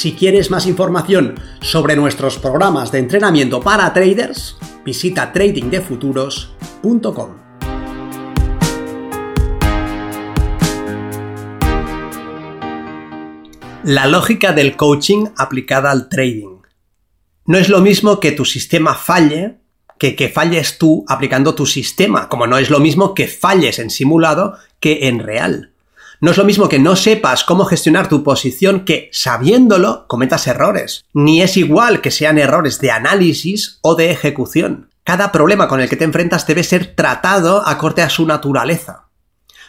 Si quieres más información sobre nuestros programas de entrenamiento para traders, visita tradingdefuturos.com. La lógica del coaching aplicada al trading. No es lo mismo que tu sistema falle que que falles tú aplicando tu sistema, como no es lo mismo que falles en simulado que en real. No es lo mismo que no sepas cómo gestionar tu posición que, sabiéndolo, cometas errores. Ni es igual que sean errores de análisis o de ejecución. Cada problema con el que te enfrentas debe ser tratado acorde a su naturaleza.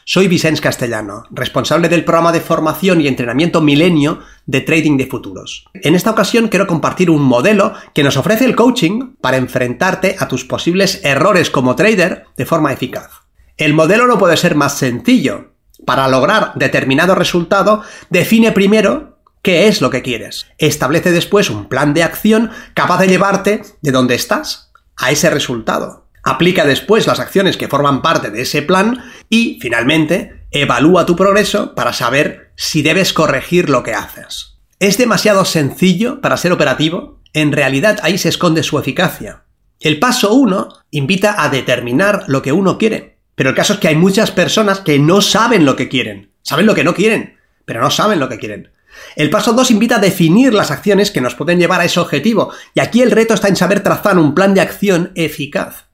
Soy Vicens Castellano, responsable del programa de formación y entrenamiento Milenio de Trading de Futuros. En esta ocasión quiero compartir un modelo que nos ofrece el coaching para enfrentarte a tus posibles errores como trader de forma eficaz. El modelo no puede ser más sencillo, para lograr determinado resultado, define primero qué es lo que quieres. Establece después un plan de acción capaz de llevarte de donde estás a ese resultado. Aplica después las acciones que forman parte de ese plan y, finalmente, evalúa tu progreso para saber si debes corregir lo que haces. ¿Es demasiado sencillo para ser operativo? En realidad ahí se esconde su eficacia. El paso 1 invita a determinar lo que uno quiere. Pero el caso es que hay muchas personas que no saben lo que quieren. Saben lo que no quieren, pero no saben lo que quieren. El paso 2 invita a definir las acciones que nos pueden llevar a ese objetivo, y aquí el reto está en saber trazar un plan de acción eficaz.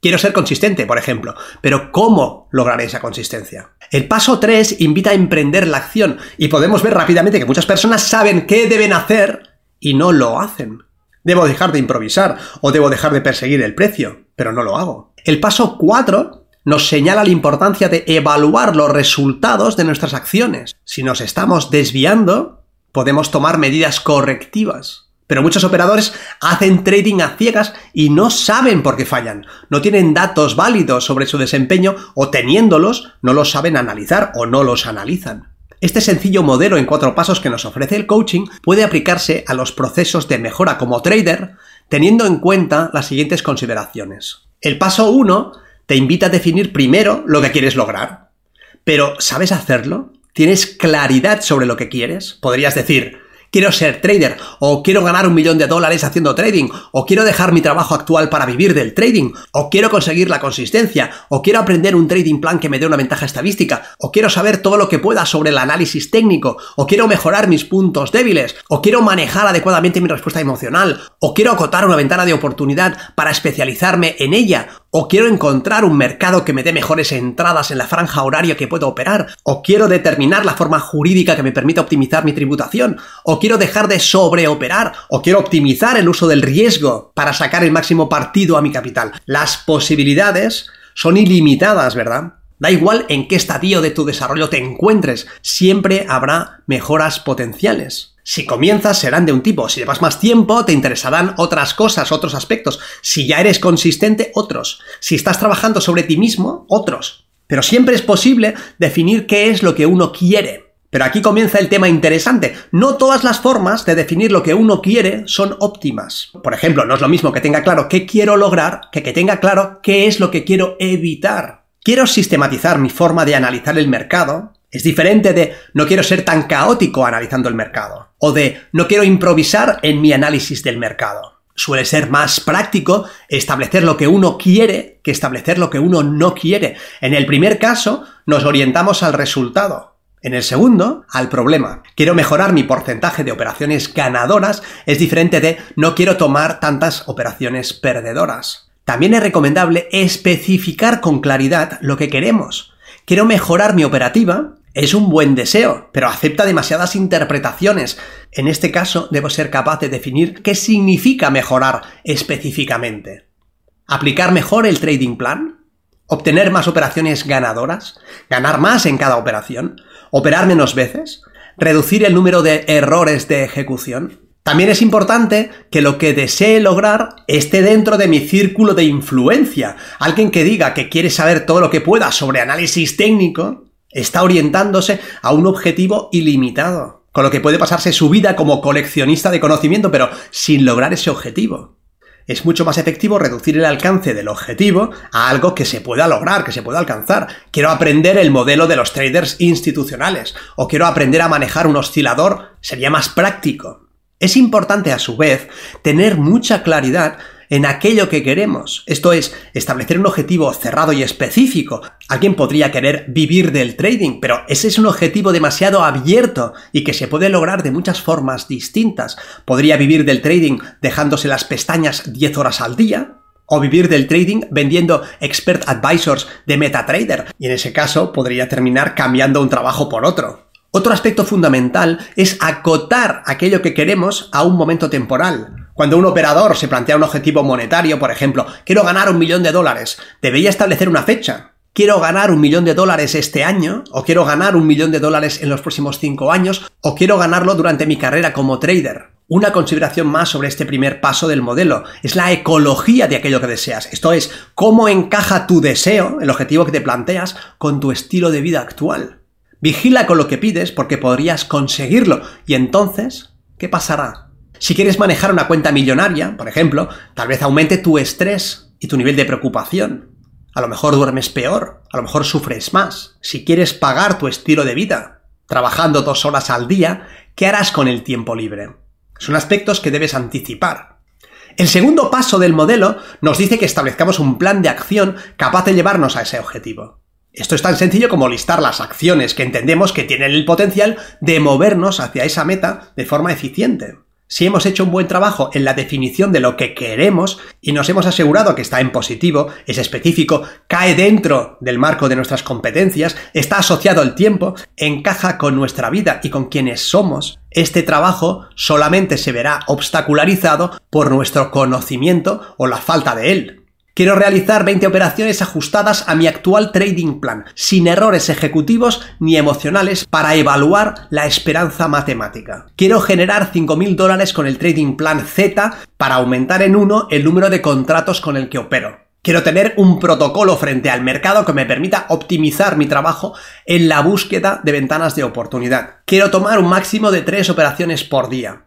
Quiero ser consistente, por ejemplo, pero ¿cómo lograré esa consistencia? El paso 3 invita a emprender la acción, y podemos ver rápidamente que muchas personas saben qué deben hacer y no lo hacen. Debo dejar de improvisar o debo dejar de perseguir el precio, pero no lo hago. El paso 4 nos señala la importancia de evaluar los resultados de nuestras acciones. Si nos estamos desviando, podemos tomar medidas correctivas. Pero muchos operadores hacen trading a ciegas y no saben por qué fallan. No tienen datos válidos sobre su desempeño o teniéndolos no los saben analizar o no los analizan. Este sencillo modelo en cuatro pasos que nos ofrece el coaching puede aplicarse a los procesos de mejora como trader teniendo en cuenta las siguientes consideraciones. El paso 1 te invita a definir primero lo que quieres lograr. Pero, ¿sabes hacerlo? ¿Tienes claridad sobre lo que quieres? Podrías decir, quiero ser trader, o quiero ganar un millón de dólares haciendo trading, o quiero dejar mi trabajo actual para vivir del trading, o quiero conseguir la consistencia, o quiero aprender un trading plan que me dé una ventaja estadística, o quiero saber todo lo que pueda sobre el análisis técnico, o quiero mejorar mis puntos débiles, o quiero manejar adecuadamente mi respuesta emocional, o quiero acotar una ventana de oportunidad para especializarme en ella, o quiero encontrar un mercado que me dé mejores entradas en la franja horaria que puedo operar, o quiero determinar la forma jurídica que me permita optimizar mi tributación, o quiero dejar de sobreoperar, o quiero optimizar el uso del riesgo para sacar el máximo partido a mi capital. Las posibilidades son ilimitadas, ¿verdad? Da igual en qué estadio de tu desarrollo te encuentres, siempre habrá mejoras potenciales. Si comienzas serán de un tipo, si llevas más tiempo te interesarán otras cosas, otros aspectos, si ya eres consistente, otros, si estás trabajando sobre ti mismo, otros. Pero siempre es posible definir qué es lo que uno quiere. Pero aquí comienza el tema interesante. No todas las formas de definir lo que uno quiere son óptimas. Por ejemplo, no es lo mismo que tenga claro qué quiero lograr que que tenga claro qué es lo que quiero evitar. Quiero sistematizar mi forma de analizar el mercado, es diferente de no quiero ser tan caótico analizando el mercado o de no quiero improvisar en mi análisis del mercado. Suele ser más práctico establecer lo que uno quiere que establecer lo que uno no quiere. En el primer caso, nos orientamos al resultado. En el segundo, al problema. Quiero mejorar mi porcentaje de operaciones ganadoras es diferente de no quiero tomar tantas operaciones perdedoras. También es recomendable especificar con claridad lo que queremos. Quiero mejorar mi operativa es un buen deseo, pero acepta demasiadas interpretaciones. En este caso, debo ser capaz de definir qué significa mejorar específicamente. ¿Aplicar mejor el trading plan? ¿Obtener más operaciones ganadoras? ¿Ganar más en cada operación? ¿Operar menos veces? ¿Reducir el número de errores de ejecución? También es importante que lo que desee lograr esté dentro de mi círculo de influencia. Alguien que diga que quiere saber todo lo que pueda sobre análisis técnico está orientándose a un objetivo ilimitado, con lo que puede pasarse su vida como coleccionista de conocimiento, pero sin lograr ese objetivo. Es mucho más efectivo reducir el alcance del objetivo a algo que se pueda lograr, que se pueda alcanzar. Quiero aprender el modelo de los traders institucionales, o quiero aprender a manejar un oscilador, sería más práctico. Es importante a su vez tener mucha claridad en aquello que queremos. Esto es, establecer un objetivo cerrado y específico. Alguien podría querer vivir del trading, pero ese es un objetivo demasiado abierto y que se puede lograr de muchas formas distintas. Podría vivir del trading dejándose las pestañas 10 horas al día, o vivir del trading vendiendo expert advisors de MetaTrader, y en ese caso podría terminar cambiando un trabajo por otro. Otro aspecto fundamental es acotar aquello que queremos a un momento temporal. Cuando un operador se plantea un objetivo monetario, por ejemplo, quiero ganar un millón de dólares, debería establecer una fecha. Quiero ganar un millón de dólares este año, o quiero ganar un millón de dólares en los próximos cinco años, o quiero ganarlo durante mi carrera como trader. Una consideración más sobre este primer paso del modelo es la ecología de aquello que deseas. Esto es, cómo encaja tu deseo, el objetivo que te planteas, con tu estilo de vida actual. Vigila con lo que pides porque podrías conseguirlo. Y entonces, ¿qué pasará? Si quieres manejar una cuenta millonaria, por ejemplo, tal vez aumente tu estrés y tu nivel de preocupación. A lo mejor duermes peor, a lo mejor sufres más. Si quieres pagar tu estilo de vida, trabajando dos horas al día, ¿qué harás con el tiempo libre? Son aspectos que debes anticipar. El segundo paso del modelo nos dice que establezcamos un plan de acción capaz de llevarnos a ese objetivo. Esto es tan sencillo como listar las acciones que entendemos que tienen el potencial de movernos hacia esa meta de forma eficiente. Si hemos hecho un buen trabajo en la definición de lo que queremos y nos hemos asegurado que está en positivo, es específico, cae dentro del marco de nuestras competencias, está asociado al tiempo, encaja con nuestra vida y con quienes somos, este trabajo solamente se verá obstacularizado por nuestro conocimiento o la falta de él. Quiero realizar 20 operaciones ajustadas a mi actual trading plan, sin errores ejecutivos ni emocionales para evaluar la esperanza matemática. Quiero generar 5.000 dólares con el trading plan Z para aumentar en uno el número de contratos con el que opero. Quiero tener un protocolo frente al mercado que me permita optimizar mi trabajo en la búsqueda de ventanas de oportunidad. Quiero tomar un máximo de 3 operaciones por día.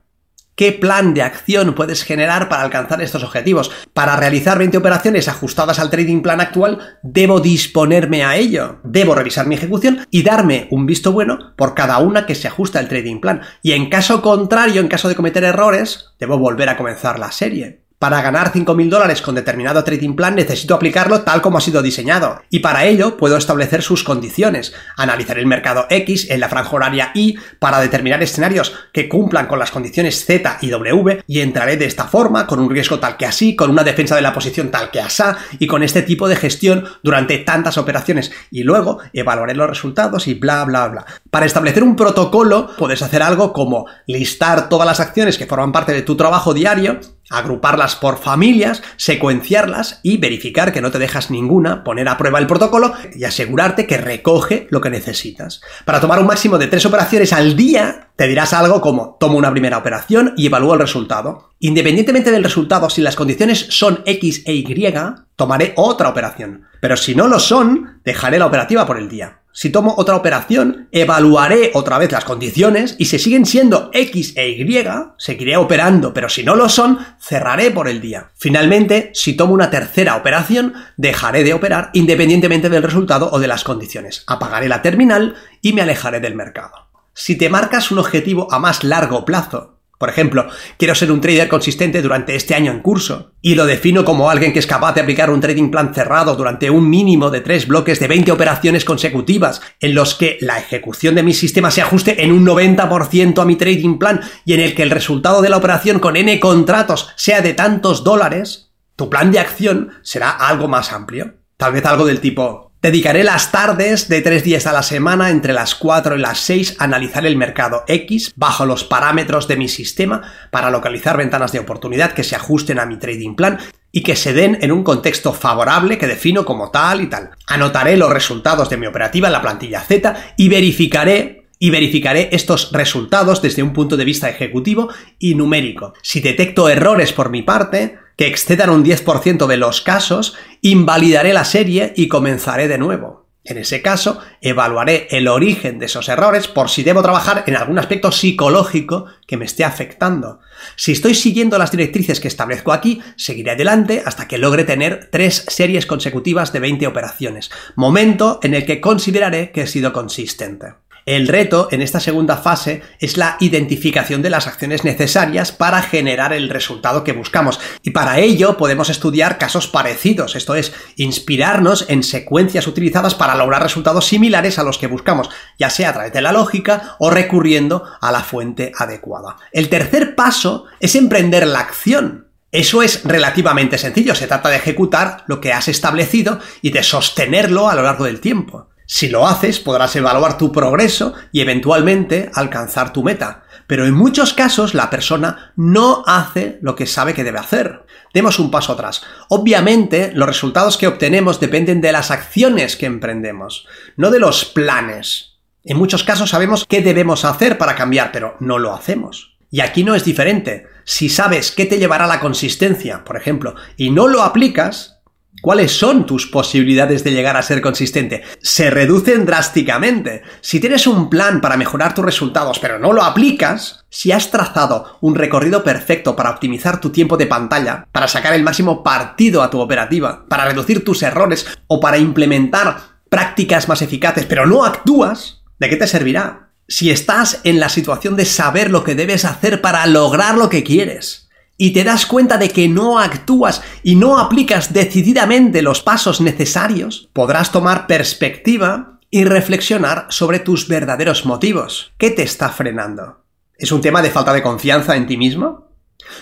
¿Qué plan de acción puedes generar para alcanzar estos objetivos? Para realizar 20 operaciones ajustadas al trading plan actual, debo disponerme a ello. Debo revisar mi ejecución y darme un visto bueno por cada una que se ajusta al trading plan. Y en caso contrario, en caso de cometer errores, debo volver a comenzar la serie. Para ganar 5.000 dólares con determinado trading plan necesito aplicarlo tal como ha sido diseñado. Y para ello puedo establecer sus condiciones, analizar el mercado X en la franja horaria Y para determinar escenarios que cumplan con las condiciones Z y W y entraré de esta forma, con un riesgo tal que así, con una defensa de la posición tal que asá y con este tipo de gestión durante tantas operaciones. Y luego evaluaré los resultados y bla bla bla. Para establecer un protocolo puedes hacer algo como listar todas las acciones que forman parte de tu trabajo diario agruparlas por familias, secuenciarlas y verificar que no te dejas ninguna, poner a prueba el protocolo y asegurarte que recoge lo que necesitas. Para tomar un máximo de tres operaciones al día, te dirás algo como tomo una primera operación y evalúo el resultado. Independientemente del resultado, si las condiciones son X e Y, tomaré otra operación. Pero si no lo son, dejaré la operativa por el día. Si tomo otra operación, evaluaré otra vez las condiciones y si siguen siendo X e Y, seguiré operando, pero si no lo son, cerraré por el día. Finalmente, si tomo una tercera operación, dejaré de operar independientemente del resultado o de las condiciones. Apagaré la terminal y me alejaré del mercado. Si te marcas un objetivo a más largo plazo, por ejemplo, quiero ser un trader consistente durante este año en curso y lo defino como alguien que es capaz de aplicar un trading plan cerrado durante un mínimo de tres bloques de 20 operaciones consecutivas en los que la ejecución de mi sistema se ajuste en un 90% a mi trading plan y en el que el resultado de la operación con n contratos sea de tantos dólares, tu plan de acción será algo más amplio. Tal vez algo del tipo, Dedicaré las tardes de tres días a la semana entre las 4 y las 6 a analizar el mercado X bajo los parámetros de mi sistema para localizar ventanas de oportunidad que se ajusten a mi trading plan y que se den en un contexto favorable que defino como tal y tal. Anotaré los resultados de mi operativa en la plantilla Z y verificaré y verificaré estos resultados desde un punto de vista ejecutivo y numérico. Si detecto errores por mi parte, que excedan un 10% de los casos, invalidaré la serie y comenzaré de nuevo. En ese caso, evaluaré el origen de esos errores por si debo trabajar en algún aspecto psicológico que me esté afectando. Si estoy siguiendo las directrices que establezco aquí, seguiré adelante hasta que logre tener tres series consecutivas de 20 operaciones, momento en el que consideraré que he sido consistente. El reto en esta segunda fase es la identificación de las acciones necesarias para generar el resultado que buscamos. Y para ello podemos estudiar casos parecidos, esto es, inspirarnos en secuencias utilizadas para lograr resultados similares a los que buscamos, ya sea a través de la lógica o recurriendo a la fuente adecuada. El tercer paso es emprender la acción. Eso es relativamente sencillo, se trata de ejecutar lo que has establecido y de sostenerlo a lo largo del tiempo. Si lo haces, podrás evaluar tu progreso y eventualmente alcanzar tu meta. Pero en muchos casos la persona no hace lo que sabe que debe hacer. Demos un paso atrás. Obviamente, los resultados que obtenemos dependen de las acciones que emprendemos, no de los planes. En muchos casos sabemos qué debemos hacer para cambiar, pero no lo hacemos. Y aquí no es diferente. Si sabes qué te llevará la consistencia, por ejemplo, y no lo aplicas, ¿Cuáles son tus posibilidades de llegar a ser consistente? Se reducen drásticamente. Si tienes un plan para mejorar tus resultados pero no lo aplicas, si has trazado un recorrido perfecto para optimizar tu tiempo de pantalla, para sacar el máximo partido a tu operativa, para reducir tus errores o para implementar prácticas más eficaces pero no actúas, ¿de qué te servirá? Si estás en la situación de saber lo que debes hacer para lograr lo que quieres, y te das cuenta de que no actúas y no aplicas decididamente los pasos necesarios, podrás tomar perspectiva y reflexionar sobre tus verdaderos motivos. ¿Qué te está frenando? ¿Es un tema de falta de confianza en ti mismo?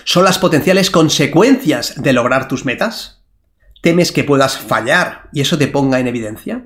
¿Son las potenciales consecuencias de lograr tus metas? ¿Temes que puedas fallar y eso te ponga en evidencia?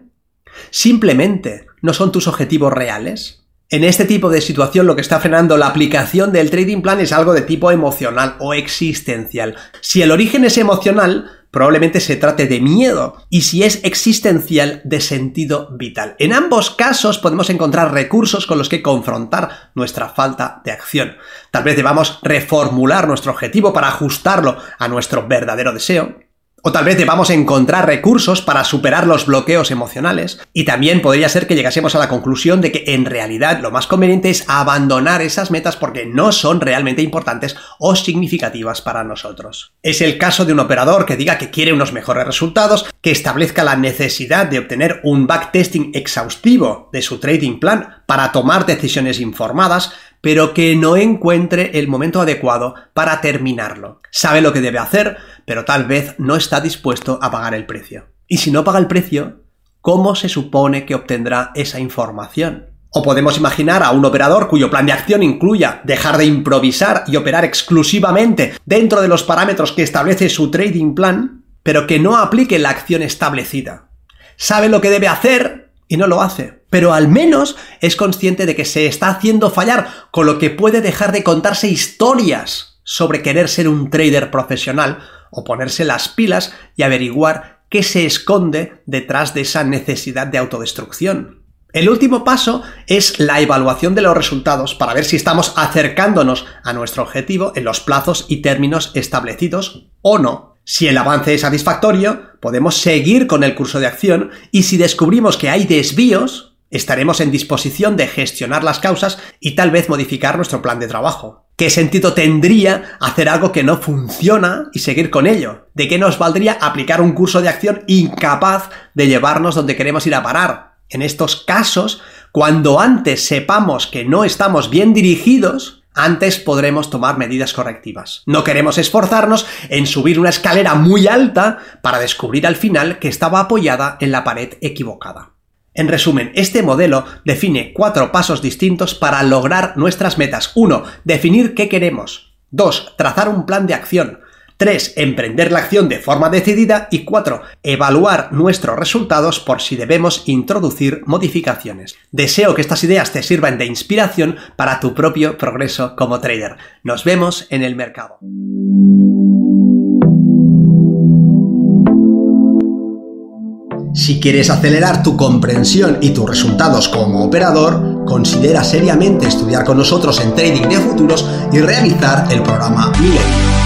¿Simplemente no son tus objetivos reales? En este tipo de situación lo que está frenando la aplicación del trading plan es algo de tipo emocional o existencial. Si el origen es emocional, probablemente se trate de miedo y si es existencial, de sentido vital. En ambos casos podemos encontrar recursos con los que confrontar nuestra falta de acción. Tal vez debamos reformular nuestro objetivo para ajustarlo a nuestro verdadero deseo o tal vez debamos encontrar recursos para superar los bloqueos emocionales. Y también podría ser que llegásemos a la conclusión de que en realidad lo más conveniente es abandonar esas metas porque no son realmente importantes o significativas para nosotros. Es el caso de un operador que diga que quiere unos mejores resultados, que establezca la necesidad de obtener un backtesting exhaustivo de su trading plan para tomar decisiones informadas, pero que no encuentre el momento adecuado para terminarlo. Sabe lo que debe hacer, pero tal vez no está dispuesto a pagar el precio. Y si no paga el precio, ¿cómo se supone que obtendrá esa información? O podemos imaginar a un operador cuyo plan de acción incluya dejar de improvisar y operar exclusivamente dentro de los parámetros que establece su trading plan, pero que no aplique la acción establecida. Sabe lo que debe hacer y no lo hace, pero al menos es consciente de que se está haciendo fallar, con lo que puede dejar de contarse historias sobre querer ser un trader profesional o ponerse las pilas y averiguar qué se esconde detrás de esa necesidad de autodestrucción. El último paso es la evaluación de los resultados para ver si estamos acercándonos a nuestro objetivo en los plazos y términos establecidos o no. Si el avance es satisfactorio, podemos seguir con el curso de acción y si descubrimos que hay desvíos, estaremos en disposición de gestionar las causas y tal vez modificar nuestro plan de trabajo. ¿Qué sentido tendría hacer algo que no funciona y seguir con ello? ¿De qué nos valdría aplicar un curso de acción incapaz de llevarnos donde queremos ir a parar? En estos casos, cuando antes sepamos que no estamos bien dirigidos, antes podremos tomar medidas correctivas. No queremos esforzarnos en subir una escalera muy alta para descubrir al final que estaba apoyada en la pared equivocada. En resumen, este modelo define cuatro pasos distintos para lograr nuestras metas. 1. Definir qué queremos. 2. Trazar un plan de acción. 3. Emprender la acción de forma decidida. Y 4. Evaluar nuestros resultados por si debemos introducir modificaciones. Deseo que estas ideas te sirvan de inspiración para tu propio progreso como trader. Nos vemos en el mercado. Si quieres acelerar tu comprensión y tus resultados como operador, considera seriamente estudiar con nosotros en Trading de Futuros y realizar el programa Milenio.